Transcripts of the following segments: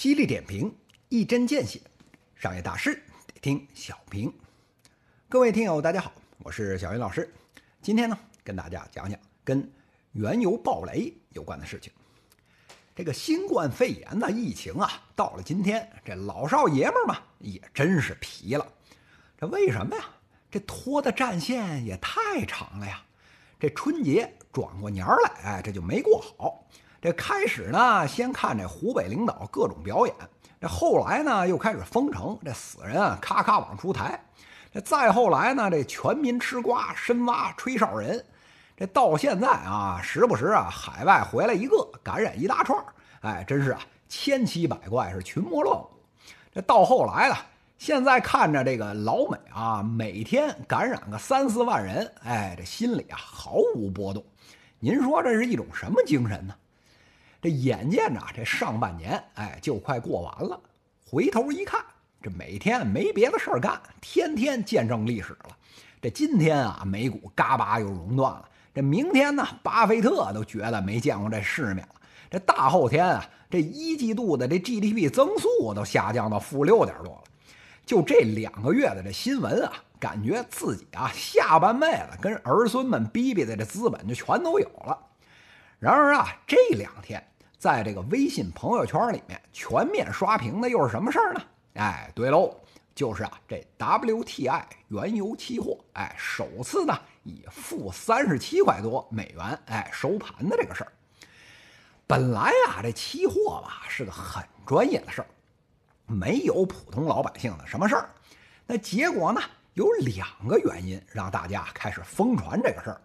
犀利点评，一针见血，商业大事得听小平。各位听友，大家好，我是小云老师。今天呢，跟大家讲讲跟原油暴雷有关的事情。这个新冠肺炎的疫情啊，到了今天，这老少爷们儿嘛，也真是疲了。这为什么呀？这拖的战线也太长了呀！这春节转过年来，哎，这就没过好。这开始呢，先看这湖北领导各种表演，这后来呢，又开始封城，这死人啊，咔咔往出抬。这再后来呢，这全民吃瓜，深挖吹哨人。这到现在啊，时不时啊，海外回来一个，感染一大串哎，真是啊，千奇百怪，是群魔乱舞。这到后来了。现在看着这个老美啊，每天感染个三四万人，哎，这心里啊毫无波动。您说这是一种什么精神呢？这眼见着这上半年，哎，就快过完了。回头一看，这每天没别的事儿干，天天见证历史了。这今天啊，美股嘎巴又熔断了。这明天呢，巴菲特都觉得没见过这世面了。这大后天啊，这一季度的这 GDP 增速都下降到负六点多了。就这两个月的这新闻啊，感觉自己啊下半辈子跟儿孙们逼逼的这资本就全都有了。然而啊，这两天在这个微信朋友圈里面全面刷屏的又是什么事儿呢？哎，对喽，就是啊这 WTI 原油期货，哎，首次呢以负三十七块多美元哎收盘的这个事儿。本来啊这期货吧是个很专业的事儿。没有普通老百姓的什么事儿，那结果呢？有两个原因让大家开始疯传这个事儿。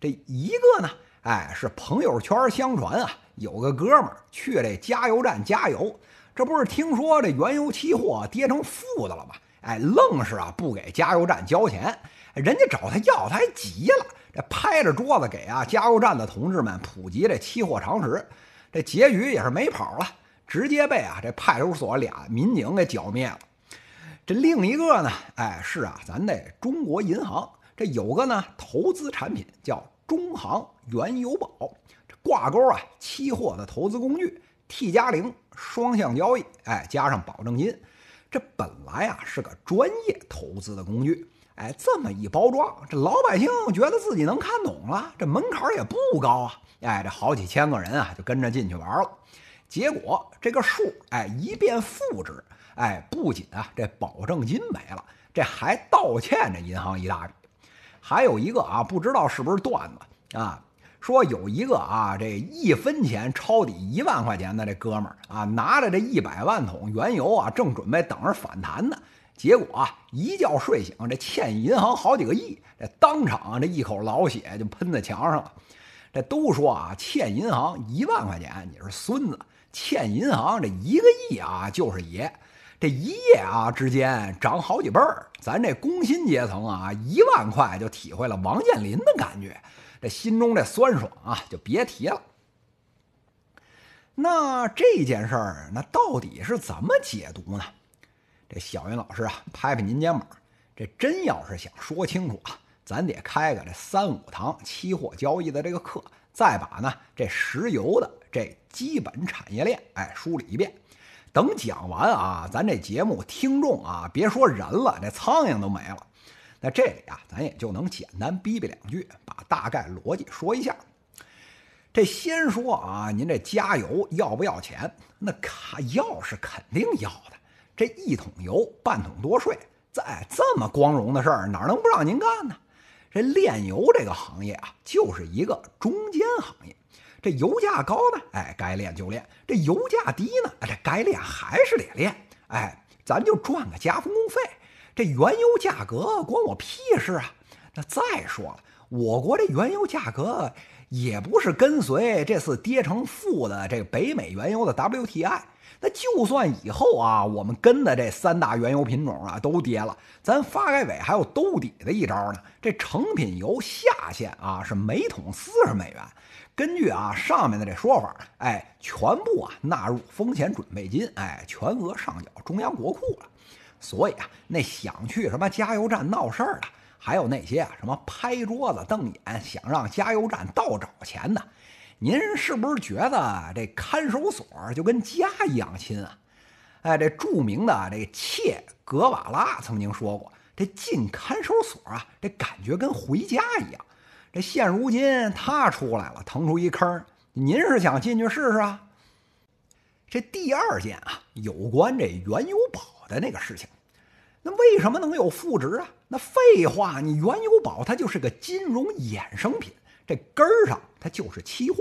这一个呢，哎，是朋友圈相传啊，有个哥们儿去这加油站加油，这不是听说这原油期货跌成负的了吗？哎，愣是啊不给加油站交钱，人家找他要，他还急了，这拍着桌子给啊加油站的同志们普及这期货常识，这结局也是没跑了。直接被啊这派出所俩民警给剿灭了。这另一个呢，哎是啊，咱这中国银行这有个呢投资产品叫中航原油宝，这挂钩啊期货的投资工具 T 加零双向交易，哎加上保证金，这本来啊是个专业投资的工具，哎这么一包装，这老百姓觉得自己能看懂了，这门槛也不高啊，哎这好几千个人啊就跟着进去玩了。结果这个数，哎，一变负值，哎，不仅啊这保证金没了，这还倒欠这银行一大笔。还有一个啊，不知道是不是段子啊，说有一个啊这一分钱抄底一万块钱的这哥们儿啊，拿着这一百万桶原油啊，正准备等着反弹呢，结果啊一觉睡醒，这欠银行好几个亿，这当场这一口老血就喷在墙上了。这都说啊，欠银行一万块钱你是孙子。欠银行这一个亿啊，就是爷，这一夜啊之间涨好几倍儿。咱这工薪阶层啊，一万块就体会了王健林的感觉，这心中这酸爽啊，就别提了。那这件事儿，那到底是怎么解读呢？这小云老师啊，拍拍您肩膀，这真要是想说清楚啊，咱得开个这三五堂期货交易的这个课，再把呢这石油的。这基本产业链，哎，梳理一遍。等讲完啊，咱这节目听众啊，别说人了，这苍蝇都没了。那这里啊，咱也就能简单逼逼两句，把大概逻辑说一下。这先说啊，您这加油要不要钱？那卡要是肯定要的。这一桶油半桶多税，在这么光荣的事儿，哪能不让您干呢？这炼油这个行业啊，就是一个中间行业。这油价高呢，哎，该练就练；这油价低呢，这该练还是得练。哎，咱就赚个加工费。这原油价格关我屁事啊！那再说了，我国这原油价格也不是跟随这次跌成负的这个北美原油的 WTI。那就算以后啊，我们跟的这三大原油品种啊都跌了，咱发改委还有兜底的一招呢。这成品油下限啊是每桶四十美元。根据啊上面的这说法，哎，全部啊纳入风险准备金，哎，全额上缴中央国库了。所以啊，那想去什么加油站闹事儿的，还有那些啊什么拍桌子瞪眼想让加油站倒找钱的，您是不是觉得这看守所就跟家一样亲啊？哎，这著名的这切格瓦拉曾经说过：“这进看守所啊，这感觉跟回家一样。”这现如今他出来了，腾出一坑，您是想进去试试啊？这第二件啊，有关这原油宝的那个事情，那为什么能有负值啊？那废话，你原油宝它就是个金融衍生品，这根儿上它就是期货，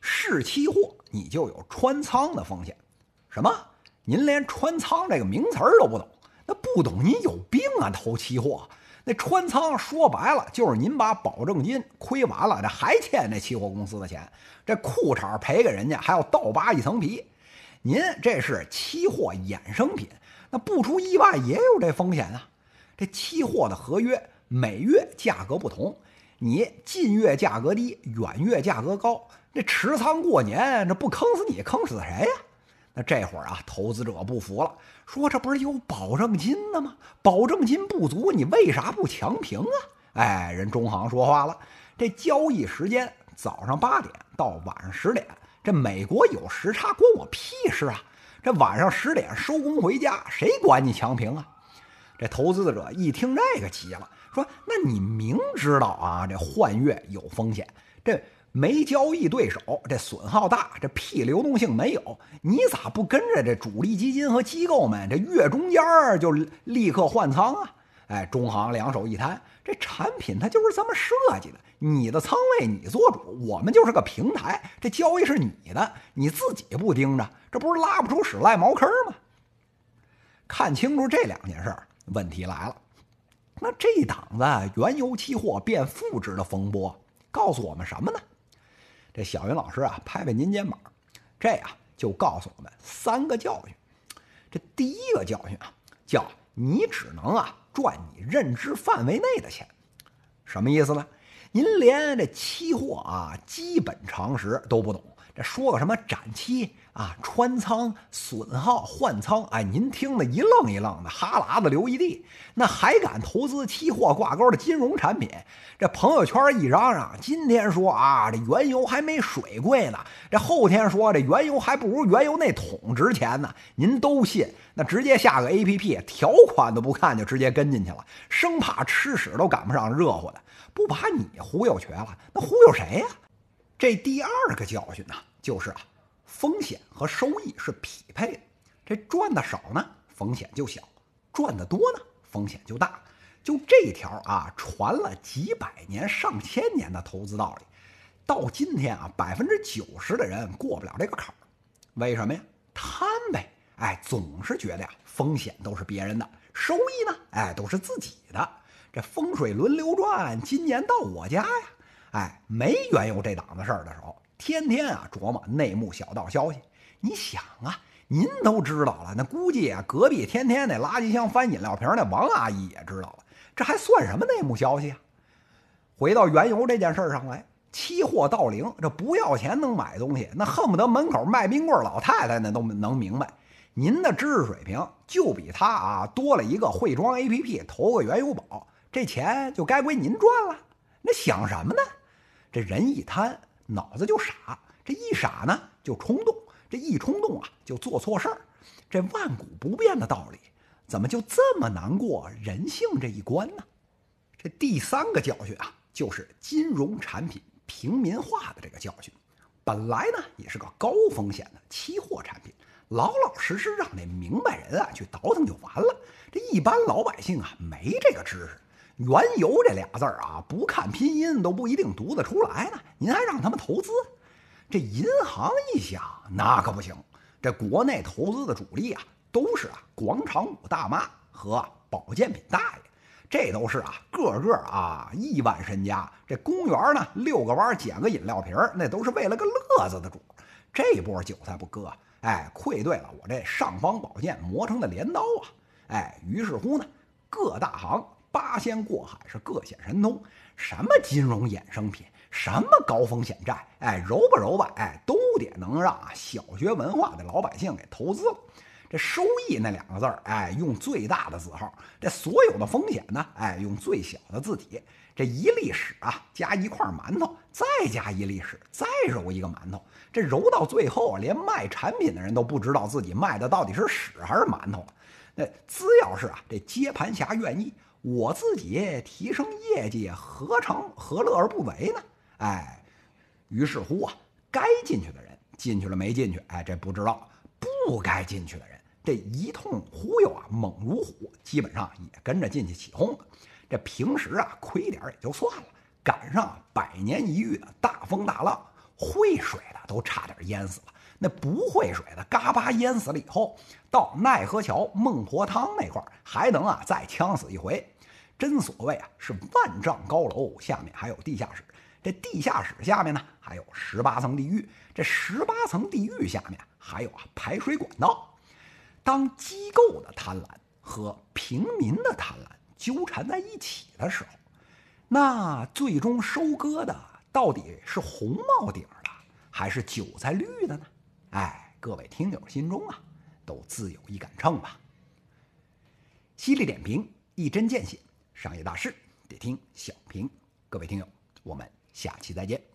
是期货你就有穿仓的风险。什么？您连穿仓这个名词儿都不懂？那不懂您有病啊！投期货，那穿仓说白了就是您把保证金亏完了，这还欠那期货公司的钱，这裤衩赔给人家还要倒扒一层皮。您这是期货衍生品，那不出意外也有这风险啊。这期货的合约每月价格不同，你近月价格低，远月价格高，这持仓过年，这不坑死你，坑死谁呀？那这会儿啊，投资者不服了，说这不是有保证金的吗？保证金不足，你为啥不强平啊？哎，人中行说话了，这交易时间早上八点到晚上十点。这美国有时差，关我屁事啊！这晚上十点收工回家，谁管你强平啊？这投资者一听这个急了，说：“那你明知道啊，这换月有风险，这没交易对手，这损耗大，这屁流动性没有，你咋不跟着这主力基金和机构们这月中间就立刻换仓啊？”哎，中行两手一摊，这产品它就是这么设计的。你的仓位你做主，我们就是个平台，这交易是你的，你自己不盯着，这不是拉不出屎赖茅坑吗？看清楚这两件事儿，问题来了。那这档子原油期货变负值的风波，告诉我们什么呢？这小云老师啊，拍拍您肩膀，这呀就告诉我们三个教训。这第一个教训啊，叫你只能啊赚你认知范围内的钱，什么意思呢？您连这期货啊基本常识都不懂，说个什么展期啊、穿仓、损耗、换仓，哎，您听得一愣一愣的，哈喇子流一地。那还敢投资期货挂钩的金融产品？这朋友圈一嚷嚷，今天说啊，这原油还没水贵呢，这后天说这原油还不如原油那桶值钱呢，您都信？那直接下个 A P P，条款都不看就直接跟进去了，生怕吃屎都赶不上热乎的。不把你忽悠瘸了，那忽悠谁呀？这第二个教训呢，就是啊，风险和收益是匹配的。这赚的少呢，风险就小；赚的多呢，风险就大。就这条啊，传了几百年、上千年的投资道理，到今天啊，百分之九十的人过不了这个坎儿。为什么呀？贪呗！哎，总是觉得呀，风险都是别人的，收益呢，哎，都是自己的。这风水轮流转，今年到我家呀！哎，没原油这档子事儿的时候，天天啊琢磨内幕小道消息。你想啊，您都知道了，那估计啊，隔壁天天那垃圾箱翻饮料瓶那王阿姨也知道了，这还算什么内幕消息啊？回到原油这件事上来，期货到零，这不要钱能买东西，那恨不得门口卖冰棍老太太那都能明白。您的知识水平就比他啊多了一个会装 APP，投个原油宝。这钱就该归您赚了，那想什么呢？这人一贪，脑子就傻，这一傻呢就冲动，这一冲动啊就做错事儿。这万古不变的道理，怎么就这么难过人性这一关呢？这第三个教训啊，就是金融产品平民化的这个教训。本来呢也是个高风险的期货产品，老老实实让那明白人啊去倒腾就完了。这一般老百姓啊没这个知识。原油这俩字儿啊，不看拼音都不一定读得出来呢。您还让他们投资？这银行一想，那可不行。这国内投资的主力啊，都是啊广场舞大妈和保健品大爷，这都是啊个个啊亿万身家。这公园呢遛个弯捡个饮料瓶，那都是为了个乐子的主。这波韭菜不割，哎，愧对了我这尚方宝剑磨成的镰刀啊！哎，于是乎呢，各大行。八仙过海是各显神通，什么金融衍生品，什么高风险债，哎，揉吧揉吧，哎，都得能让小学文化的老百姓给投资了。这收益那两个字儿，哎，用最大的字号；这所有的风险呢，哎，用最小的字体。这一粒屎啊，加一块馒头，再加一粒屎，再揉一个馒头，这揉到最后，连卖产品的人都不知道自己卖的到底是屎还是馒头了。那只要是啊，这接盘侠愿意，我自己提升业绩，何尝何乐而不为呢？哎，于是乎啊，该进去的人进去了没进去？哎，这不知道。不该进去的人，这一通忽悠啊，猛如虎，基本上也跟着进去起哄。这平时啊，亏点也就算了，赶上百年一遇的大风大浪，会水的都差点淹死了。那不会水的，嘎巴淹死了以后，到奈何桥孟婆汤那块儿，还能啊再呛死一回。真所谓啊，是万丈高楼下面还有地下室，这地下室下面呢还有十八层地狱，这十八层地狱下面还有啊排水管道。当机构的贪婪和平民的贪婪。纠缠在一起的时候，那最终收割的到底是红帽顶的还是韭菜绿的呢？哎，各位听友心中啊，都自有一杆秤吧。犀利点评，一针见血，商业大事得听小平。各位听友，我们下期再见。